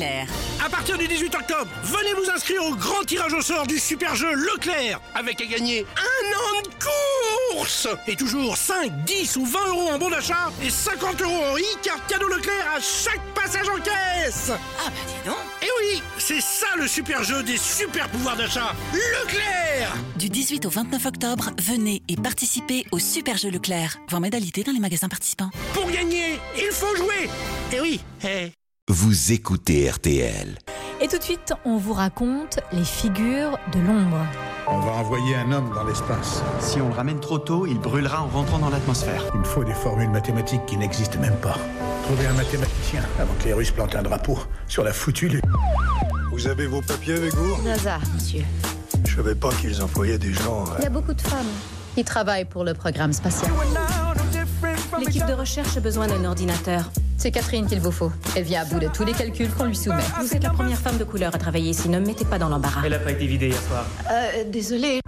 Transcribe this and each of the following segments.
Leclerc. À partir du 18 octobre, venez vous inscrire au grand tirage au sort du super jeu Leclerc, avec à gagner un an de course Et toujours 5, 10 ou 20 euros en bon d'achat et 50 euros en e-carte cadeau Leclerc à chaque passage en caisse Ah bah dis donc Et oui, c'est ça le super jeu des super pouvoirs d'achat Leclerc Du 18 au 29 octobre, venez et participez au Super Jeu Leclerc. Voir modalité dans les magasins participants. Pour gagner, il faut jouer Et oui, eh. Vous écoutez RTL. Et tout de suite, on vous raconte les figures de l'ombre. On va envoyer un homme dans l'espace. Si on le ramène trop tôt, il brûlera en rentrant dans l'atmosphère. Il me faut des formules mathématiques qui n'existent même pas. Trouver un mathématicien avant que les Russes plantent un drapeau sur la foutue lune. Vous avez vos papiers avec vous? NASA, monsieur. Je savais pas qu'ils employaient des gens. Il y a beaucoup de femmes qui travaillent pour le programme spatial. L'équipe de recherche a besoin d'un ordinateur. C'est Catherine qu'il vous faut. Elle vient à bout de tous les calculs qu'on lui soumet. Vous êtes la première femme de couleur à travailler ici. Ne me mettez pas dans l'embarras. Elle a pas été vidée hier soir. Euh, désolée.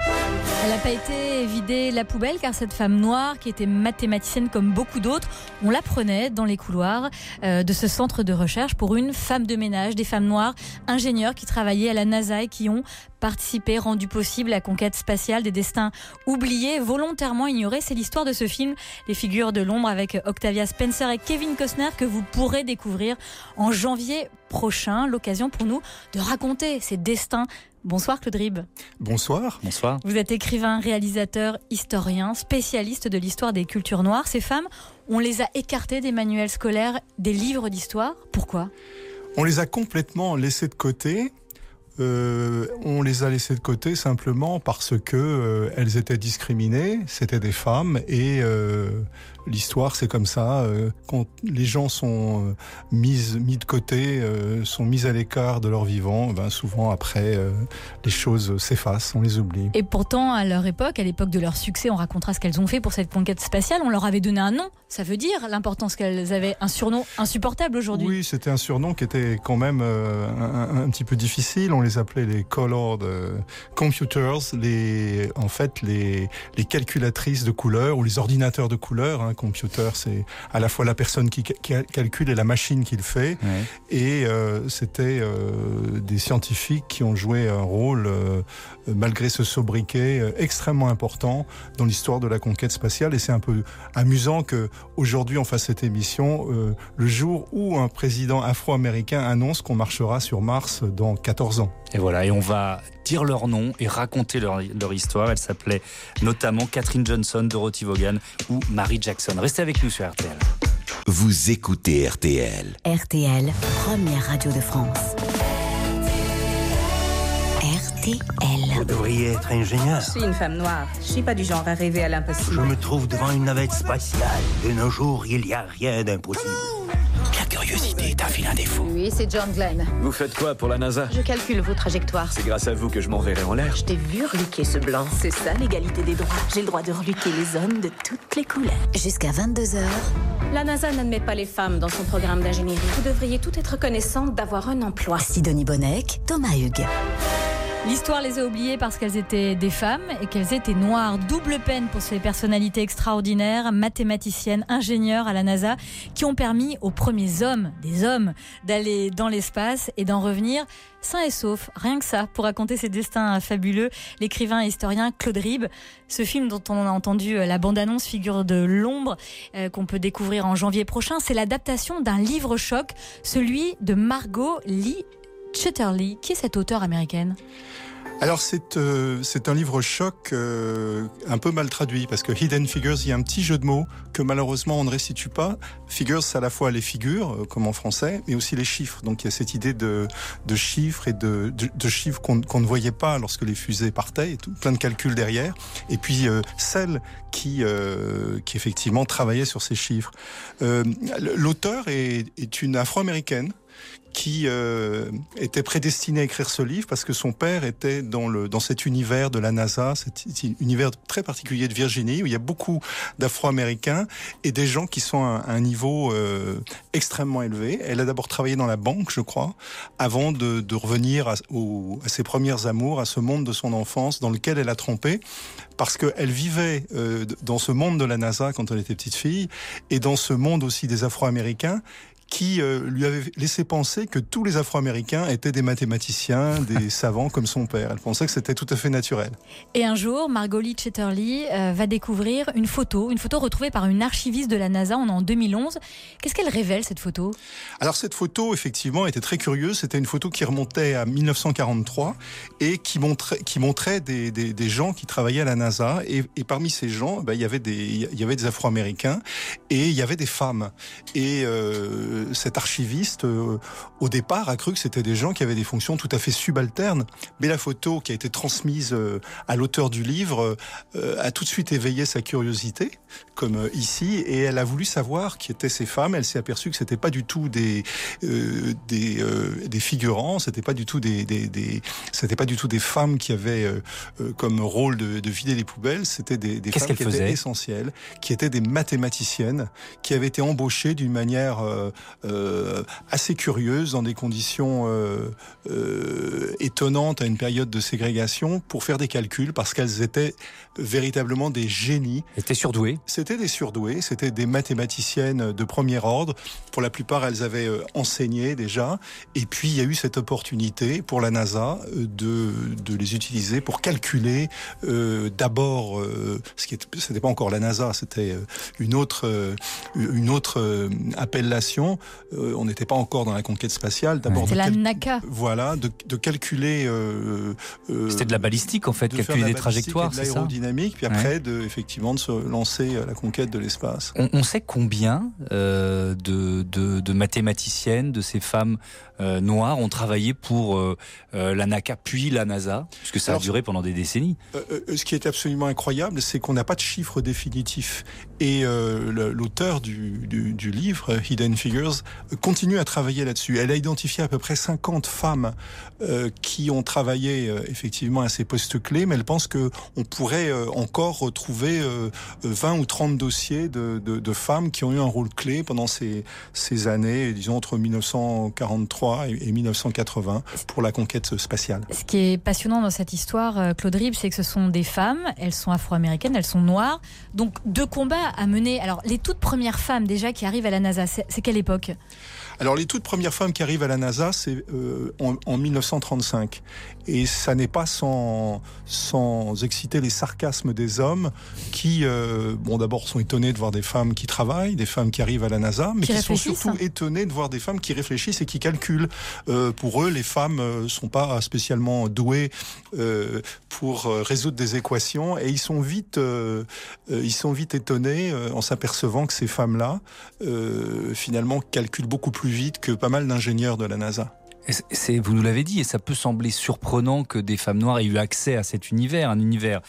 Elle n'a pas été vidée la poubelle car cette femme noire, qui était mathématicienne comme beaucoup d'autres, on l'apprenait dans les couloirs euh, de ce centre de recherche pour une femme de ménage, des femmes noires, ingénieurs qui travaillaient à la NASA et qui ont participé, rendu possible la conquête spatiale des destins oubliés, volontairement ignorés. C'est l'histoire de ce film, Les figures de l'ombre, avec Octavia Spencer et Kevin Costner, que vous pourrez découvrir en janvier prochain. L'occasion pour nous de raconter ces destins. Bonsoir Claude Rib. Bonsoir. Bonsoir. Vous êtes écrivain, réalisateur, historien, spécialiste de l'histoire des cultures noires. Ces femmes, on les a écartées des manuels scolaires, des livres d'histoire. Pourquoi? On les a complètement laissées de côté. Euh, on les a laissées de côté simplement parce que euh, elles étaient discriminées, c'était des femmes et euh, l'histoire c'est comme ça. euh, quand les gens sont euh, mis mis de côté, euh, sont mis à l'écart de leur vivant, ben souvent après les choses s'effacent, on les oublie. Et pourtant, à leur époque, à l'époque de leur succès, on racontera ce qu'elles ont fait pour cette conquête spatiale. On leur avait donné un nom. Ça veut dire l'importance qu'elles avaient. Un surnom insupportable aujourd'hui. Oui, c'était un surnom qui était quand même euh, un, un petit peu difficile. On les appelait les colored euh, computers, les, en fait les, les calculatrices de couleurs ou les ordinateurs de couleurs. Hein. Computer, c'est à la fois la personne qui, ca- qui calcule et la machine qui le fait. Ouais. Et euh, c'était euh, des scientifiques qui ont joué un rôle, euh, malgré ce sobriquet, extrêmement important dans l'histoire de la conquête spatiale. Et c'est un peu amusant que aujourd'hui on fasse cette émission le jour où un président afro-américain annonce qu'on marchera sur Mars dans 14 ans. Et voilà, et on va dire leur nom et raconter leur, leur histoire. Elle s'appelait notamment Catherine Johnson, Dorothy Vaughan ou Mary Jackson. Restez avec nous sur RTL. Vous écoutez RTL. RTL, première radio de France. RTL. Vous devriez être ingénieur. Je suis une femme noire. Je suis pas du genre à rêver à Je l'impossible. me trouve devant une navette spatiale. De nos jours, il n'y a rien d'impossible. La curiosité est un vilain défaut. Oui, c'est John Glenn. Vous faites quoi pour la NASA? Je calcule vos trajectoires. C'est grâce à vous que je m'enverrai en l'air. Je t'ai vu reluquer ce blanc. C'est ça l'égalité des droits. J'ai le droit de reluquer les hommes de toutes les couleurs. Jusqu'à 22h, La NASA n'admet pas les femmes dans son programme d'ingénierie. Vous devriez tout être reconnaissante d'avoir un emploi. Sidonie Bonnec, Thomas Hugues. L'histoire les a oubliées parce qu'elles étaient des femmes et qu'elles étaient noires. Double peine pour ces personnalités extraordinaires, mathématiciennes, ingénieurs à la NASA, qui ont permis aux premiers hommes, des hommes, d'aller dans l'espace et d'en revenir sains et saufs. Rien que ça, pour raconter ces destins fabuleux, l'écrivain et historien Claude Rib, ce film dont on a entendu la bande-annonce Figure de l'ombre, euh, qu'on peut découvrir en janvier prochain, c'est l'adaptation d'un livre choc, celui de Margot Lee Chatterley. Qui est cette auteure américaine? Alors c'est euh, c'est un livre choc euh, un peu mal traduit parce que Hidden Figures, il y a un petit jeu de mots que malheureusement on ne restitue pas. Figures, c'est à la fois les figures, euh, comme en français, mais aussi les chiffres. Donc il y a cette idée de, de chiffres et de, de, chiffres qu'on ne voyait pas lorsque les fusées partaient, et tout, plein de calculs derrière. Et puis euh, celle qui, euh, qui effectivement travaillait sur ces chiffres. L'auteur est, est une afro-américaine qui euh, était prédestiné à écrire ce livre parce que son père était dans, le, dans cet univers de la NASA, cet univers très particulier de Virginie, où il y a beaucoup d'Afro-Américains et des gens qui sont à un niveau euh, extrêmement élevé. Elle a d'abord travaillé dans la banque, je crois, avant de, revenir à, ses premières amours, à ce monde de son enfance dans lequel elle a trompé, parce qu'elle vivait euh, dans ce monde de la NASA quand elle était petite fille, et dans ce monde aussi des Afro-Américains, qui lui avait laissé penser que tous les Afro-Américains étaient des mathématiciens, des savants comme son père. Elle pensait que c'était tout à fait naturel. Et un jour, Margolie Chatterley va découvrir une photo, une photo retrouvée par une archiviste de la NASA, en 2011. Qu'est-ce qu'elle révèle cette photo? Alors cette photo, effectivement, était très curieuse. C'était une photo qui remontait à 1943 et qui montrait, qui montrait des, des, des gens qui travaillaient à la NASA. Et, et parmi ces gens, ben, il y avait des, il y avait des Afro-Américains et il y avait des femmes. Et euh, cet archiviste, euh, au départ, a cru que c'était des gens qui avaient des fonctions tout à fait subalternes. Mais la photo qui a été transmise euh, à l'auteur du livre euh, a tout de suite éveillé sa curiosité, comme euh, ici, et elle a voulu savoir qui étaient ces femmes. Elle s'est aperçue que c'était pas du tout des euh, des, euh, des figurants, c'était pas du tout des, des, des c'était pas du tout des femmes qui avaient euh, euh comme rôle de, de, vider les poubelles. C'était des, des femmes qui étaient essentielles, qui étaient des mathématiciennes, qui avaient été embauchées d'une manière euh, assez curieuse dans des conditions étonnantes à une période de ségrégation pour faire des calculs parce qu'elles étaient véritablement des génies. Étaient surdouées. C'était des surdouées, c'était des mathématiciennes de premier ordre. Pour la plupart, elles avaient enseigné déjà. Et puis, il y a eu cette opportunité pour la NASA de, de les utiliser pour calculer euh, d'abord, euh, ce qui n'était pas encore la NASA, c'était une autre, euh, une autre appellation. On n'était pas encore dans la conquête spatiale. D'abord, c'est la NACA. Voilà, de, de calculer. c'était de la balistique en fait, calculer des trajectoires, de l'aérodynamique, puis après, ouais. de, effectivement, de se lancer à la conquête de l'espace. On, on, sait combien de, de, de mathématiciennes, de ces femmes euh, noires ont travaillé pour euh, euh, la NACA puis la NASA, puisque ça Alors, a duré pendant des décennies. ce qui est absolument incroyable, c'est qu'on n'a pas de chiffre définitif. Et l'auteur du, du, du, livre, Hidden Figures, continue à travailler là-dessus. Elle a identifié à peu près 50 femmes qui ont travaillé effectivement à ces postes clés, mais elle pense que on pourrait encore retrouver 20 ou 30 dossiers de, de, de, femmes qui ont eu un rôle clé pendant ces, ces années, disons entre 1943 et 1980 pour la conquête spatiale. Ce qui est passionnant dans cette histoire, Claude Rib, c'est que ce sont des femmes, elles sont afro-américaines, elles sont noires, donc deux combats à mener. Alors les toutes premières femmes déjà qui arrivent à la NASA, c'est quelle époque? Alors les toutes premières femmes qui arrivent à la NASA, c'est euh, en, en, 1935. Et ça n'est pas sans, sans exciter les sarcasmes des hommes qui, euh, bon d'abord sont étonnés de voir des femmes qui travaillent, des femmes qui arrivent à la NASA, mais qui, qui sont surtout étonnés de voir des femmes qui réfléchissent et qui calculent. Euh, pour eux, les femmes euh, sont pas spécialement douées euh, pour résoudre des équations et ils sont vite, ils sont vite étonnés en s'apercevant que ces femmes-là, finalement, calculent beaucoup plus vite que pas mal d'ingénieurs de la NASA. Vous nous l'avez dit, et ça peut sembler surprenant que des femmes noires aient eu accès à cet univers, un univers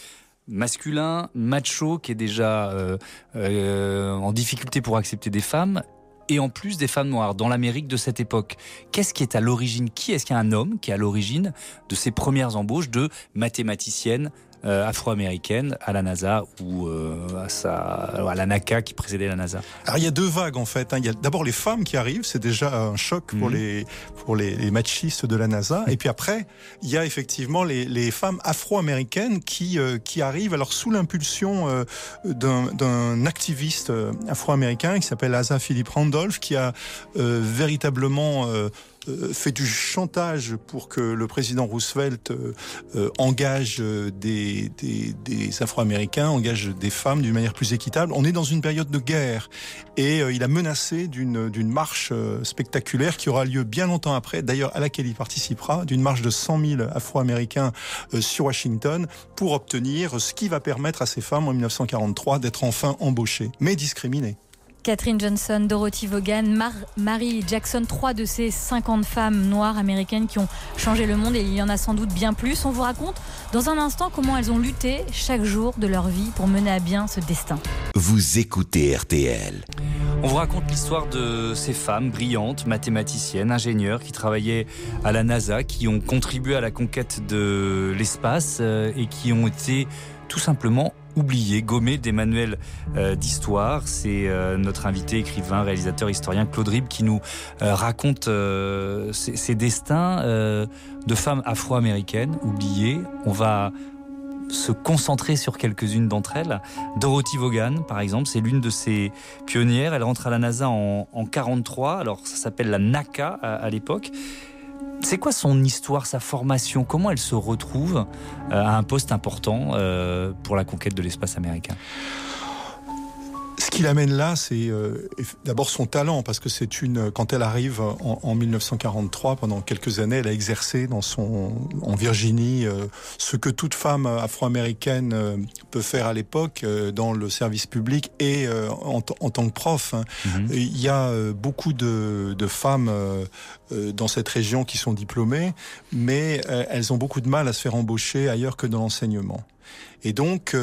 masculin, macho, qui est déjà euh, euh, en difficulté pour accepter des femmes, et en plus des femmes noires dans l'Amérique de cette époque. Qu'est-ce qui est à l'origine? Qui est-ce qu'il y a un homme qui est à l'origine de ces premières embauches de mathématiciennes euh, afro-américaine à la NASA ou euh, à, sa, à la NACA qui précédait la NASA Alors il y a deux vagues en fait. Hein. Il y a d'abord les femmes qui arrivent, c'est déjà un choc pour, mmh. les, pour les, les, machistes de la NASA. Et puis après, il y a effectivement les, les femmes afro-américaines qui, euh, qui arrivent alors sous l'impulsion d'un activiste afro-américain qui s'appelle Asa Philip Randolph qui a euh, véritablement fait du chantage pour que le président Roosevelt euh, engage des, des, des Afro-Américains, engage des femmes d'une manière plus équitable. On est dans une période de guerre et euh, il a menacé d'une marche spectaculaire qui aura lieu bien longtemps après, d'ailleurs à laquelle il participera, d'une marche de 100 000 Afro-Américains euh, sur Washington pour obtenir ce qui va permettre à ces femmes en 1943 d'être enfin embauchées, mais discriminées. Catherine Johnson, Dorothy Vaughan, Mar Marie Jackson, trois de ces 50 femmes noires américaines qui ont changé le monde et il y en a sans doute bien plus. On vous raconte dans un instant comment elles ont lutté chaque jour de leur vie pour mener à bien ce destin. Vous écoutez RTL. On vous raconte l'histoire de ces femmes brillantes, mathématiciennes, ingénieurs qui travaillaient à la NASA, qui ont contribué à la conquête de l'espace et qui ont été tout simplement oublié, gommé des manuels euh, d'histoire. C'est euh, notre invité, écrivain, réalisateur, historien Claude Rib qui nous euh, raconte ces, destins de femmes afro-américaines oubliées. On va se concentrer sur quelques-unes d'entre elles. Dorothy Vaughan, par exemple, c'est l'une de ces pionnières. Elle rentre à la NASA en, en 43. Alors, ça s'appelle la NACA à l'époque. C'est quoi son histoire, sa formation? Comment elle se retrouve euh, à un poste important euh, pour la conquête de l'espace américain? Ce qui l'amène là, c'est euh, d'abord son talent, parce que c'est une. Quand elle arrive en, en, 1943, pendant quelques années, elle a exercé dans son en Virginie euh, ce que toute femme afro-américaine euh, peut faire à l'époque euh, dans le service public et euh, en, en, tant que prof. Hein. Mm -hmm. Il y a euh, beaucoup de, de femmes dans cette région qui sont diplômées, mais elles ont beaucoup de mal à se faire embaucher ailleurs que dans l'enseignement. Et donc,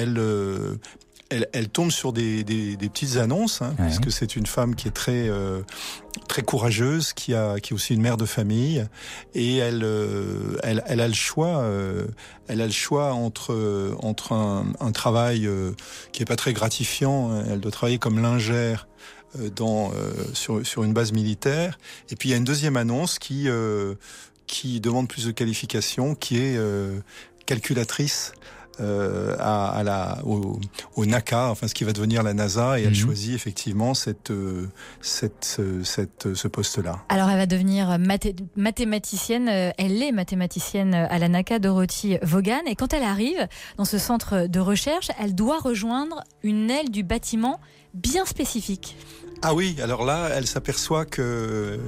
elle, elle, elle, tombe sur des, des, des petites annonces, hein, ouais. puisque c'est une femme qui est très euh, très courageuse, qui a qui est aussi une mère de famille, et elle euh, elle, elle, a le choix, euh, elle a le choix entre entre un, un travail euh, qui est pas très gratifiant, elle doit travailler comme lingère euh, dans sur sur une base militaire, et puis il y a une deuxième annonce qui qui demande plus de qualifications, qui est calculatrice euh, à, à, la, au, au, NACA, enfin ce qui va devenir la NASA, et elle mmh. choisit effectivement cette, euh, cette, cette, ce poste-là. Alors elle va devenir mathé mathématicienne, euh, elle est mathématicienne à la NACA, Dorothy Vaughan, et quand elle arrive dans ce centre de recherche, elle doit rejoindre une aile du bâtiment bien spécifique. Ah oui, alors là, elle s'aperçoit que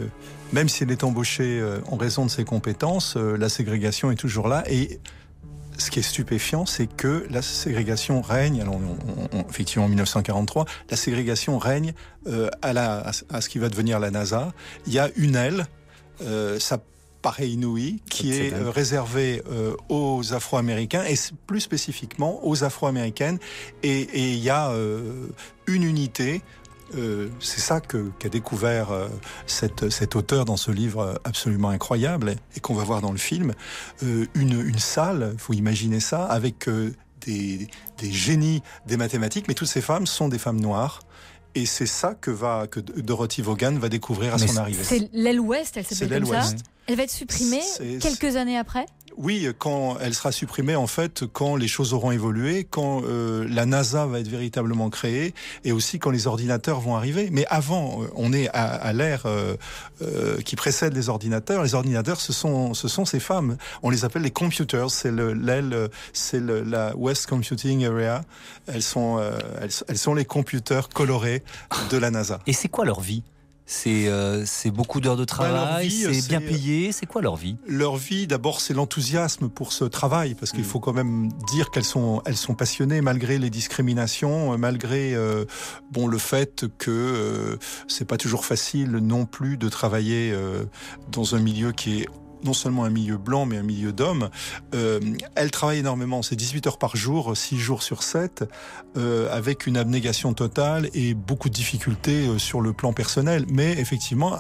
même si elle est embauchée en raison de ses compétences, la ségrégation est toujours là et ce qui est stupéfiant, c'est que la ségrégation règne, alors on, on, effectivement en 1943, la ségrégation règne euh, à, la, à, à, ce qui va devenir la NASA. Il y a une aile, euh, ça paraît inouï, qui est euh, réservée euh, aux Afro-Américains et plus spécifiquement aux Afro-Américaines. Et, et, il y a une unité euh, c'est ça qu'a qu découvert euh, cette, cet auteur dans ce livre absolument incroyable et qu'on va voir dans le film. Euh, une, une salle, il faut imaginer ça, avec euh, des, des génies des mathématiques, mais toutes ces femmes sont des femmes noires. Et c'est ça que, va, que Dorothy Vaughan va découvrir à mais son arrivée. C'est l'aile ouest, elle s'appelle comme ça Elle va être supprimée quelques années après oui, quand elle sera supprimée, en fait, quand les choses auront évolué, quand euh, la NASA va être véritablement créée, et aussi quand les ordinateurs vont arriver. Mais avant, on est à, à l'ère euh, euh, qui précède les ordinateurs. Les ordinateurs, ce sont, ce sont ces femmes. On les appelle les computers. C'est l'aile, c'est la West Computing Area. Elles sont, euh, elles, elles sont les computers colorés de la NASA. Et c'est quoi leur vie? C'est euh, beaucoup d'heures de travail, bah, c'est bien payé. C'est quoi leur vie? Leur vie, d'abord, c'est l'enthousiasme pour ce travail, parce qu'il mmh. faut quand même dire qu'elles sont, elles sont passionnées malgré les discriminations, malgré euh, bon le fait que euh, c'est pas toujours facile non plus de travailler euh, dans un milieu qui est non seulement un milieu blanc, mais un milieu d'hommes. Euh, elle travaille énormément, c'est 18 heures par jour, 6 jours sur 7, euh, avec une abnégation totale et beaucoup de difficultés euh, sur le plan personnel. Mais effectivement,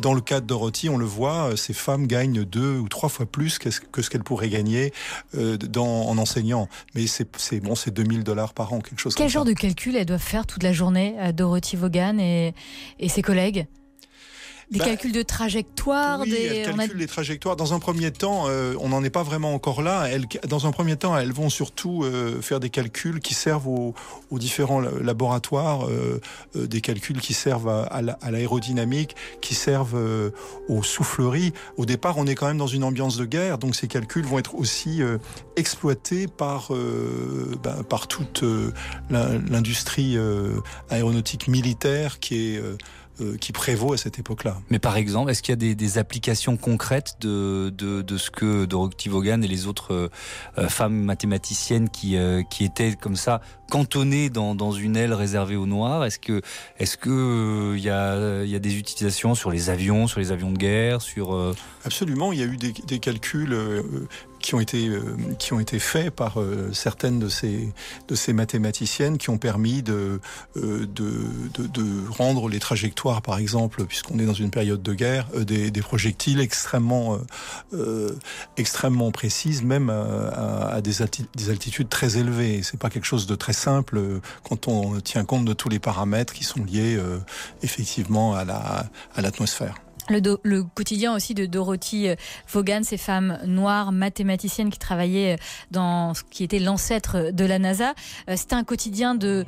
dans le cas de Dorothy, on le voit, euh, ces femmes gagnent deux ou trois fois plus que ce qu'elles pourraient gagner euh, dans, en enseignant. Mais c'est bon, c'est 2000 dollars par an, quelque chose Quel comme genre ça. de calcul elles doivent faire toute la journée, Dorothy Vaughan et, et ses collègues? Des bah, calculs de trajectoire oui, des... elles calculent a... les trajectoires. Dans un premier temps, euh, on n'en est pas vraiment encore là. Elles, dans un premier temps, elles vont surtout euh, faire des calculs qui servent aux, aux différents laboratoires, euh, des calculs qui servent à, à l'aérodynamique, qui servent euh, aux souffleries. Au départ, on est quand même dans une ambiance de guerre, donc ces calculs vont être aussi euh, exploités par, ben, par toute l'industrie aéronautique militaire qui est euh, qui prévaut à cette époque-là. Mais par exemple, est-ce qu'il y a des, des, applications concrètes de, de, de, ce que Dorothy Vaughan et les autres euh, femmes mathématiciennes qui, euh, qui étaient comme ça cantonnées dans, dans une aile réservée aux Noirs Est-ce que est-ce que il y a, y a des utilisations sur les avions, sur les avions de guerre, sur Absolument, il y a eu des, des calculs qui ont été euh, qui ont été faits par euh, certaines de ces de ces mathématiciennes qui ont permis de euh, de, de, de rendre les trajectoires par exemple puisqu'on est dans une période de guerre des, des projectiles extrêmement extrêmement précises même à, à des, des altitudes très élevées. C'est pas quelque chose de très simple quand on tient compte de tous les paramètres qui sont liés effectivement à la à l'atmosphère Le, quotidien aussi de Dorothy euh, Vaughan, ces femmes noires mathématiciennes qui travaillaient euh, dans ce qui était l'ancêtre de la NASA. Euh, c'était un quotidien de,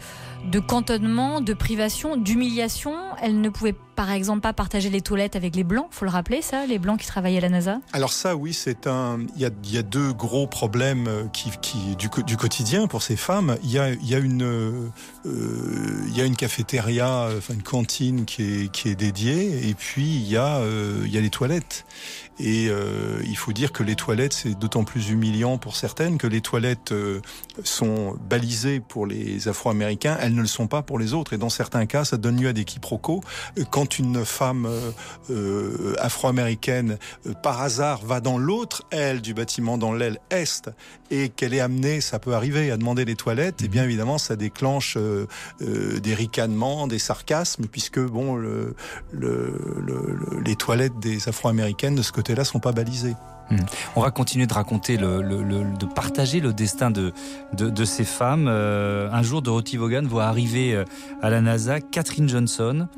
cantonnement, de privation, d'humiliation. Elles ne pouvaient par exemple pas partager les toilettes avec les blancs, faut le rappeler ça, les blancs qui travaillaient à la NASA? Alors ça, oui, c'est un. Il y a, deux gros problèmes qui, du, quotidien pour ces femmes. Il y a, il y a une, euh, il y a une cafétéria, enfin une cantine qui est, qui est dédiée, et puis il y a, euh, il y a les toilettes. Et euh, il faut dire que les toilettes, c'est d'autant plus humiliant pour certaines que les toilettes euh, sont balisées pour les Afro-Américains, elles ne le sont pas pour les autres. Et dans certains cas, ça donne lieu à des quiproquos. Quand une femme afro-américaine, par hasard, va dans l'autre aile du bâtiment, dans l'aile est, et qu'elle est amenée, ça peut arriver, à demander les toilettes, et bien évidemment, ça déclenche des ricanements, des sarcasmes, puisque bon, le, les toilettes des Afro-américaines de ce côté là sont pas balisés. Mmh. On va continuer de raconter, le, le, le, de partager le destin de, de, de ces femmes. Euh, un jour, Dorothy Vaughan voit arriver à la NASA Catherine Johnson.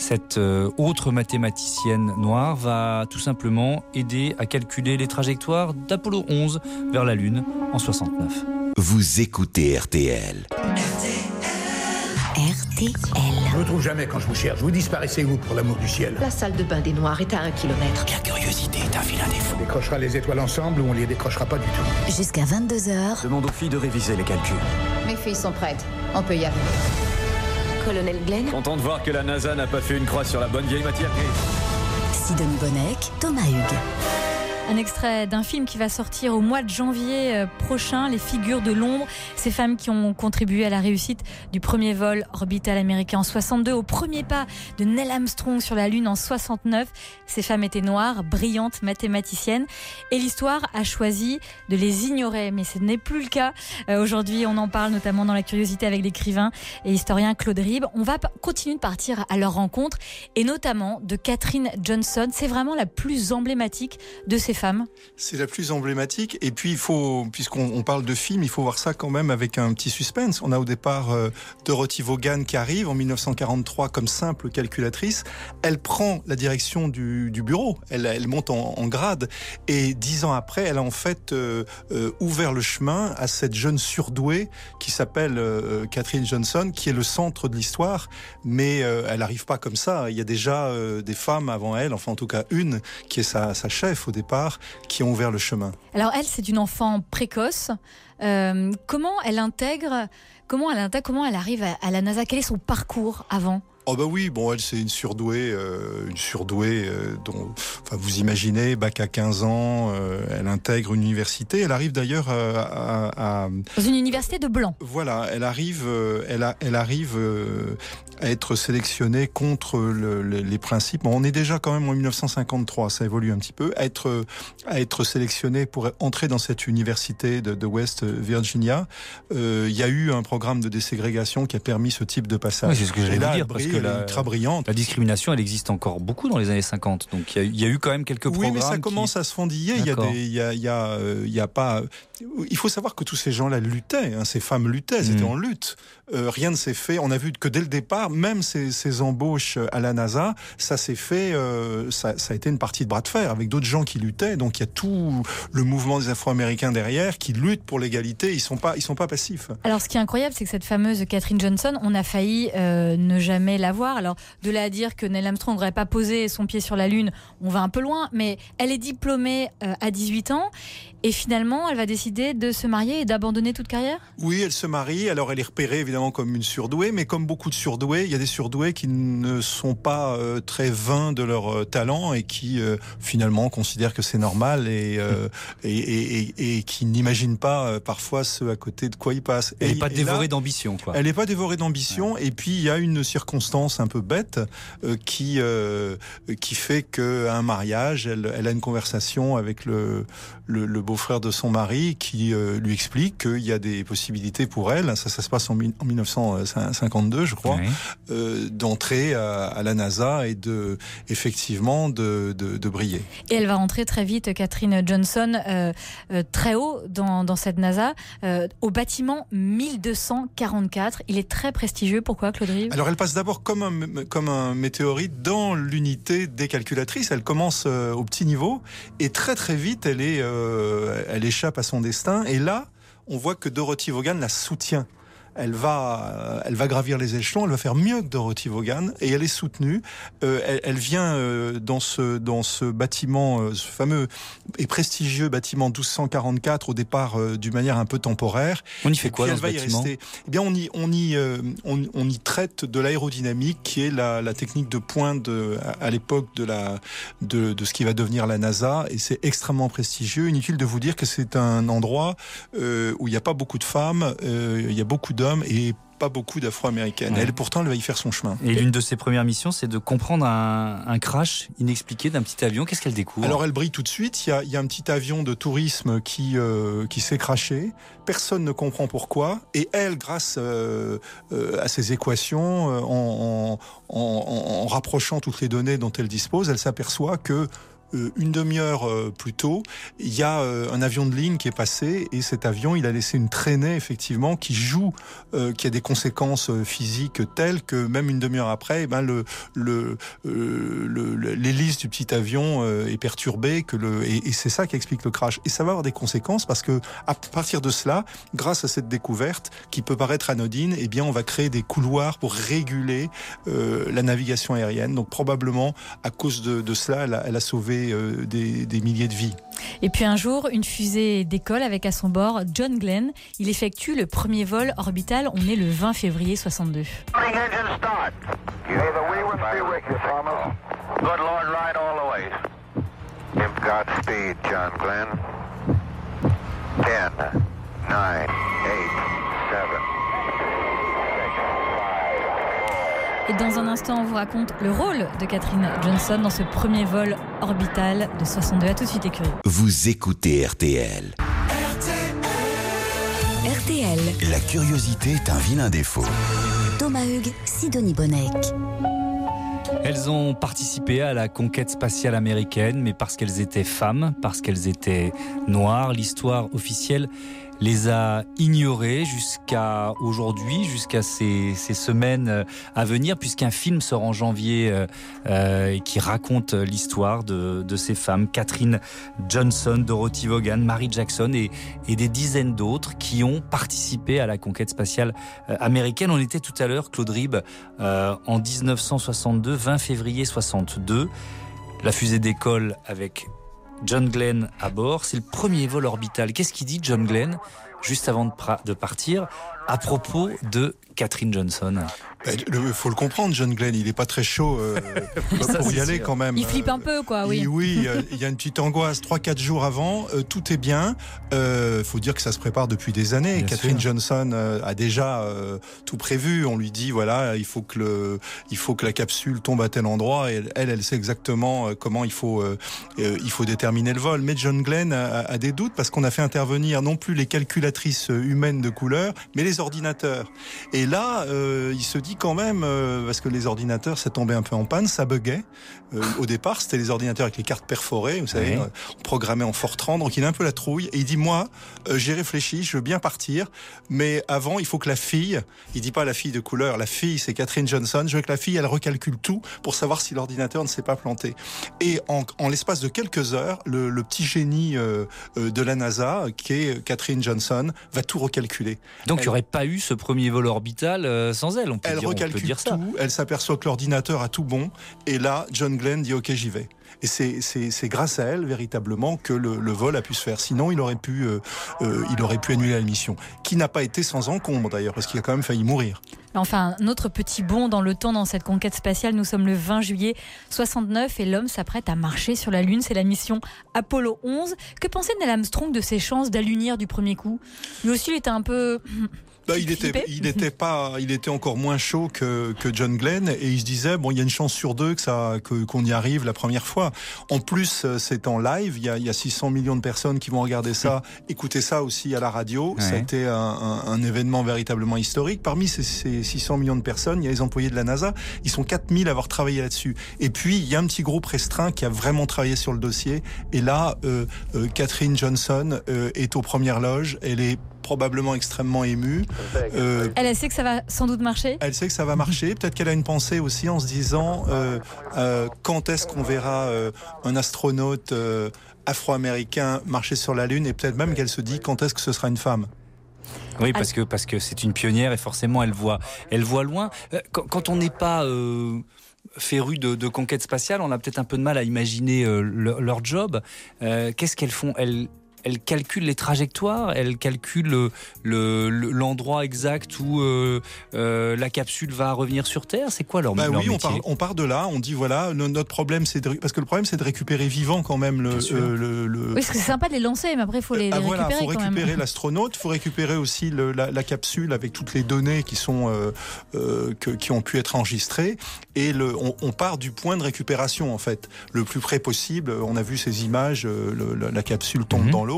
Cette euh, autre mathématicienne noire va tout simplement aider à calculer les trajectoires d'Apollo 11 vers la Lune en 69. Vous écoutez RTL. RTL. Je vous trouve jamais quand je vous cherche. Vous disparaissez où pour l'amour du ciel La salle de bain des Noirs est à un kilomètre. La curiosité est un vilain défaut. On décrochera les étoiles ensemble ou on les décrochera pas du tout. Jusqu'à 22h. Demande aux filles de réviser les calculs. Mes filles sont prêtes. On peut y arriver. Colonel Glenn Content de voir que la NASA n'a pas fait une croix sur la bonne vieille matière grise. Sidonie Bonnec, Thomas Hugues. Un extrait d'un film qui va sortir au mois de janvier prochain, Les figures de l'ombre. Ces femmes qui ont contribué à la réussite du premier vol orbital américain en 62, au premier pas de Neil Armstrong sur la Lune en 69. Ces femmes étaient noires, brillantes, mathématiciennes. Et l'histoire a choisi de les ignorer. Mais ce n'est plus le cas. Euh, Aujourd'hui, on en parle notamment dans la curiosité avec l'écrivain et historien Claude Ribes. On va continuer de partir à leur rencontre et notamment de Catherine Johnson. C'est vraiment la plus emblématique de ces femmes C'est la plus emblématique. Et puis, il faut, puisqu'on on parle de film, il faut voir ça quand même avec un petit suspense. On a au départ euh, Dorothy Vaughan qui arrive en 1943 comme simple calculatrice. Elle prend la direction du, bureau. Elle, monte en, grade. Et dix ans après, elle a en fait euh, euh, ouvert le chemin à cette jeune surdouée qui s'appelle Catherine Johnson, qui est le centre de l'histoire. Mais elle n'arrive pas comme ça. Il y a déjà des femmes avant elle, enfin en tout cas une, qui est sa chef au départ qui ont ouvert le chemin. Alors elle, c'est une enfant précoce. Euh, comment elle intègre, comment elle intègre, comment elle arrive à, à la NASA? Quel est son parcours avant? Oh bah oui, bon, elle c'est une surdouée, euh, une surdouée euh, dont, enfin vous imaginez, bac à 15 ans, euh, elle intègre une université. Elle arrive d'ailleurs à, à, à, dans une université de blanc. Voilà, elle arrive, elle, a, elle arrive à être sélectionnée contre le, le, les principes. Bon, on est déjà quand même en 1953, ça évolue un petit peu. À être, à être sélectionnée pour entrer dans cette université de, de West Virginia, il y a eu un programme de déségrégation qui a permis ce type de passage. Oui, c'est ce que j'allais dire parce que la, ultra brillante. La discrimination, elle existe encore beaucoup dans les années 50. Donc il y, y, a eu quand même quelques programmes. Oui, mais ça qui... commence à se fondiller. Il y a des, il y a, il y a, il y a pas. Il faut savoir que tous ces gens-là luttaient. Hein, ces femmes luttaient. Elles mmh. étaient en lutte. Euh, rien ne s'est fait. On a vu que dès le départ, même ces, ces embauches à la NASA, ça s'est fait. Euh, ça, ça, a été une partie de bras de fer avec d'autres gens qui luttaient. Donc il y a tout le mouvement des Afro-Américains derrière qui luttent pour l'égalité. Ils sont pas, ils sont pas passifs. Alors ce qui est incroyable, c'est que cette fameuse Catherine Johnson, on a failli euh, ne jamais la voir. Alors de là à dire que Neil Armstrong n'aurait pas posé son pied sur la Lune, on va un peu loin. Mais elle est diplômée euh, à 18 ans. Et finalement, elle va décider de se marier et d'abandonner toute carrière? Oui, elle se marie. Alors, elle est repérée évidemment comme une surdouée, mais comme beaucoup de surdoués, il y a des surdoués qui ne sont pas euh, très vains de leur euh, talent et qui euh, finalement considèrent que c'est normal et, euh, et, et, et, qui n'imaginent pas euh, parfois ce à côté de quoi ils passent. Elle n'est pas dévorée d'ambition, quoi. Elle n'est pas dévorée d'ambition. Ouais. Et puis, il y a une circonstance un peu bête euh, qui, qui fait qu'à un mariage, elle, elle a une conversation avec le, le, le beau-frère de son mari qui lui explique qu'il y a des possibilités pour elle, ça, ça se passe en, 1952, je crois, d'entrer à, la NASA et de effectivement de, de, briller. Et elle va rentrer très vite, Catherine Johnson, très haut dans, dans cette NASA, au bâtiment 1244. Il est très prestigieux. Pourquoi, Claude Rive Alors, elle passe d'abord comme un, comme un météorite dans l'unité des calculatrices. Elle commence euh, au petit niveau et très très vite, elle, est, euh, elle échappe à son destin. Et là, on voit que Dorothy Vaughan la soutient elle va, euh, elle va gravir les échelons, elle va faire mieux que Dorothy Vaughan et elle est soutenue. Euh, elle, vient euh, dans ce dans ce bâtiment, ce fameux et prestigieux bâtiment 1244 au départ d'une manière un peu temporaire. On y fait quoi dans elle va y rester. Eh bien, on y on y on, y traite de l'aérodynamique qui est la, la technique de pointe de, à l'époque de la de, de ce qui va devenir la NASA et c'est extrêmement prestigieux. Inutile de vous dire que c'est un endroit où il n'y a pas beaucoup de femmes, il y a beaucoup d'hommes et pas beaucoup d'Afro-américaines. Elle, pourtant, elle va y faire son chemin. Et l'une de ses premières missions, c'est de comprendre un, crash inexpliqué d'un petit avion. Qu'est-ce qu'elle découvre Alors, elle brille tout de suite. Il y a, un petit avion de tourisme qui, euh, qui s'est crashé. Personne ne comprend pourquoi. Et elle, grâce euh, euh, à ses équations, en, en, rapprochant toutes les données dont elle dispose, elle s'aperçoit que une demi-heure euh, plus tôt, il y a euh, un avion de ligne qui est passé et cet avion, il a laissé une traînée effectivement qui joue, qui a des conséquences physiques telles que même une demi-heure après, eh ben le le l'hélice du petit avion est perturbée, que le et, c'est ça qui explique le crash. Et ça va avoir des conséquences parce que à partir de cela, grâce à cette découverte qui peut paraître anodine, eh bien on va créer des couloirs pour réguler la navigation aérienne. Donc probablement à cause de, de cela, elle a, elle a sauvé euh, des, milliers de vies. Et puis un jour, une fusée décolle avec à son bord John Glenn. Il effectue le premier vol orbital. On est le 20 février 62. John Glenn. 10, 9, 8, 7. Et dans un instant, on vous raconte le rôle de Catherine Johnson dans ce premier vol orbital de 62. À tout de suite, écurie. Vous écoutez RTL. RTL. La curiosité est un vilain défaut. Thomas Hugues, Sidonie Bonnec. Elles ont participé à la conquête spatiale américaine, mais parce qu'elles étaient femmes, parce qu'elles étaient noires, l'histoire officielle les a ignorés jusqu'à aujourd'hui, jusqu'à ces, semaines euh, à venir, puisqu'un film sort en janvier euh, euh, qui raconte l'histoire de, ces femmes, Catherine Johnson, Dorothy Vaughan, Mary Jackson et, des dizaines d'autres qui ont participé à la conquête spatiale américaine. On était tout à l'heure, Claude Rib, en 1962, 20 février 62. La fusée décolle avec John Glenn à bord. C'est le premier vol orbital. Qu'est-ce qu'il dit John Glenn juste avant de, partir? À propos de Catherine Johnson il faut le comprendre, John Glenn, il est pas très chaud euh, pour y aller quand même. Il flippe un peu, quoi, oui. oui, il y a une petite angoisse. Trois, quatre jours avant, euh, tout est bien. Il euh, faut dire que ça se prépare depuis des années. Catherine Johnson a déjà tout prévu. On lui dit, voilà, il faut que le, il faut que la capsule tombe à tel endroit. Et elle, elle, sait exactement comment il faut, il faut déterminer le vol. Mais John Glenn a, a des doutes parce qu'on a fait intervenir non plus les calculatrices humaines de couleur, mais les ordinateurs. Et là, il se dit quand même, euh, parce que les ordinateurs, ça tombait un peu en panne, ça buguait. Euh, au départ, c'était les ordinateurs avec les cartes perforées, vous savez, euh, on programmait en Fortran, donc il a un peu la trouille. Et il dit, moi, j'ai réfléchi, je veux bien partir, mais avant, il faut que la fille, il dit pas la fille de couleur, la fille, c'est Catherine Johnson, je veux que la fille, elle recalcule tout pour savoir si l'ordinateur ne s'est pas planté. Et en, en l'espace de quelques heures, le, le petit génie de la NASA, qui est Catherine Johnson, va tout recalculer. Donc il aurait pas eu ce premier vol orbital sans elle, on peut elle recalcule tout, elle s'aperçoit que l'ordinateur a tout bon, et là, John Glenn dit ok, j'y vais. Et c'est grâce à elle véritablement que le, vol a pu se faire. Sinon, il aurait pu, euh, euh, il aurait pu annuler la mission, qui n'a pas été sans encombre d'ailleurs, parce qu'il a quand même failli mourir. Enfin, notre petit bond dans le temps dans cette conquête spatiale. Nous sommes le 20 juillet 69 et l'homme s'apprête à marcher sur la Lune. C'est la mission Apollo 11. Que pensait Neil Armstrong de ses chances d'allunir du premier coup? Lui aussi, il était un peu Bah, il était, il était pas, il était encore moins chaud que, que John Glenn et il se disait bon, il y a une chance sur deux que ça, que qu'on y arrive la première fois. En plus, euh, c'est en live. Il y a, il y a 600 millions de personnes qui vont regarder ça, écouter ça aussi à la radio. Ouais. Ça a été un, un, un événement véritablement historique. Parmi ces, ces 600 millions de personnes, il y a les employés de la NASA. Ils sont 4000 à avoir travaillé là-dessus. Et puis, il y a un petit groupe restreint qui a vraiment travaillé sur le dossier. Et là, euh, euh, Catherine Johnson euh, est aux premières loges. Elle est probablement extrêmement émue. Euh, Elle, elle sait que ça va sans doute marcher. elle sait que ça va marcher. Peut-être qu'elle a une pensée aussi en se disant euh, euh, quand est-ce qu'on verra euh, un astronaute euh, afro-américain marcher sur la Lune? Et peut-être même qu'elle se dit quand est-ce que ce sera une femme? Oui, parce que parce que c'est une pionnière et forcément elle voit elle voit loin. Quand, quand on n'est pas euh, féru de, de conquête spatiale, on a peut-être un peu de mal à imaginer euh, leur, leur job. Euh, Qu'est-ce qu'elles font? Elles elles calculent les trajectoires, elles calculent le- le- le- l'endroit exact où euh, euh, la capsule va revenir sur Terre. C'est quoi leur, Bah leur oui, on part, on part de là. On dit voilà, no- notre problème c'est de, parce que le problème c'est de récupérer vivant quand même le, sûr. euh, le, le- Oui, parce que c'est sympa de les lancer, mais après, il faut les, les Ah, voilà, récupérer faut récupérer l'astronaute, faut récupérer aussi le- la, la capsule avec toutes les données qui sont euh, euh, que- qui ont pu être enregistrées et le, on, on part du point de récupération en fait le plus près possible. On a vu ces images, euh, le- la, la capsule tombe Mhm. dans l'eau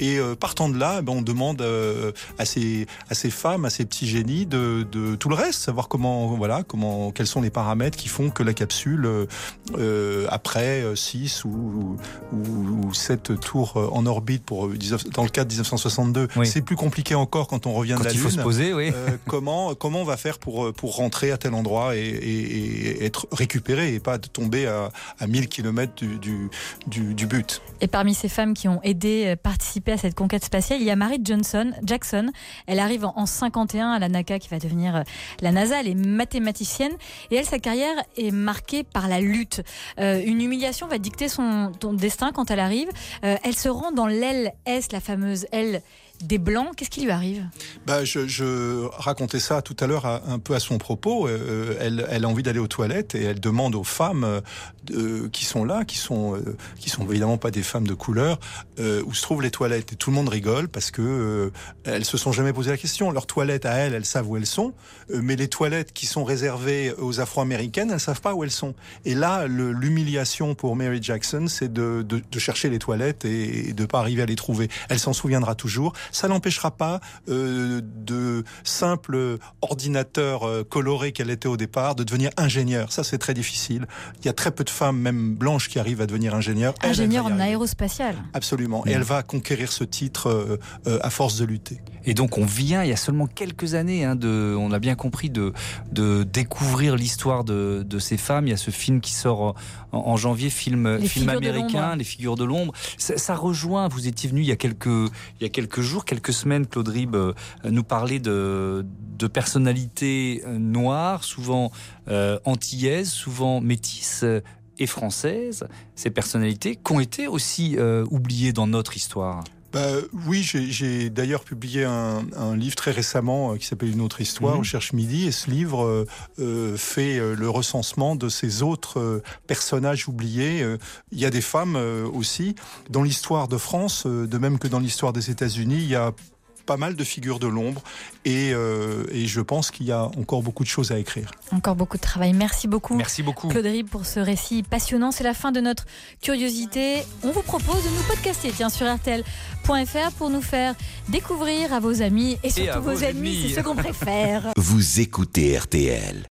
et euh, partant de là, ben, on demande euh, à ces à ces femmes, à ces petits génies de, de tout le reste, savoir comment voilà comment quels sont les paramètres qui font que la capsule euh, après 6 ou, ou, ou 7 tours en orbite pour 19 dans le cas de 1962, Oui. c'est plus compliqué encore quand on revient Quand de la il faut Lune. se poser, oui. Euh, comment comment on va faire pour pour rentrer à tel endroit et, et- et être récupéré et pas de tomber à, à 1000 km du, du, du, du but? Et parmi ces femmes qui ont aidé, participé à cette conquête spatiale, il y a Mary Johnson, Jackson. Elle arrive en, en 51 à la NACA qui va devenir euh, la NASA. Elle est mathématicienne et elle, sa carrière est marquée par la lutte. Euh, une humiliation va dicter son, destin quand elle arrive. Euh, elle se rend dans l'aile S, la fameuse aile des Blancs. Qu'est-ce qui lui arrive Bah, je, racontais ça tout à l'heure un peu à son propos. Euh, elle, elle a envie d'aller aux toilettes et elle demande aux femmes euh, qui sont là, qui sont euh, qui sont évidemment pas des femmes de couleur, euh, où se trouvent les toilettes. Et tout le monde rigole parce que euh, elles se sont jamais posé la question. Leurs toilettes à elles, elles savent où elles sont, euh, mais les toilettes qui sont réservées aux Afro-américaines, elles savent pas où elles sont. Et là, l'humiliation pour Mary Jackson, c'est de chercher les toilettes et, et de pas arriver à les trouver. Elle s'en souviendra toujours. Ça n'empêchera pas euh, de simples ordinateurs euh, colorés qu'elle était au départ de devenir ingénieure. Ça, c'est très difficile. Il y a très peu de femmes, même blanches, qui arrivent à devenir ingénieures. Ingénieure en arriver. aérospatial. Absolument. Et elle va conquérir ce titre euh, euh, à force de lutter. Et donc on vient, il y a seulement quelques années, hein, de, on a bien compris, de, de découvrir l'histoire de, de ces femmes. Il y a ce film qui sort en, en janvier, film, Les américain. Les figures de l'ombre. Ça, ça rejoint, vous étiez venu il y, a quelques, il y a quelques jours, quelques semaines, Claude Rib euh, nous parlait de, de personnalités euh, noires, souvent euh, antillaises, souvent métisses et françaises. Ces personnalités qui ont été aussi euh, oubliées dans notre histoire. Bah, oui, j'ai- d'ailleurs publié un, un livre très récemment euh, qui s'appelle Une autre histoire, Mhm. Recherche Midi, et ce livre euh, euh, fait euh, le recensement de ces autres personnages oubliés. Il y a des femmes euh, aussi. Dans l'histoire de France, de même que dans l'histoire des États-Unis, il y a pas mal de figures de l'ombre et, euh, et je pense qu'il y a encore beaucoup de choses à écrire. Encore beaucoup de travail. Merci beaucoup. Merci beaucoup. Claude Rib pour ce récit passionnant. C'est la fin de notre curiosité. On vous propose de nous podcaster tiens, sur RTL.fr pour nous faire découvrir à vos amis et surtout à vos vos ennemis, ennemis. c'est ceux qu'on préfère. Vous écoutez RTL.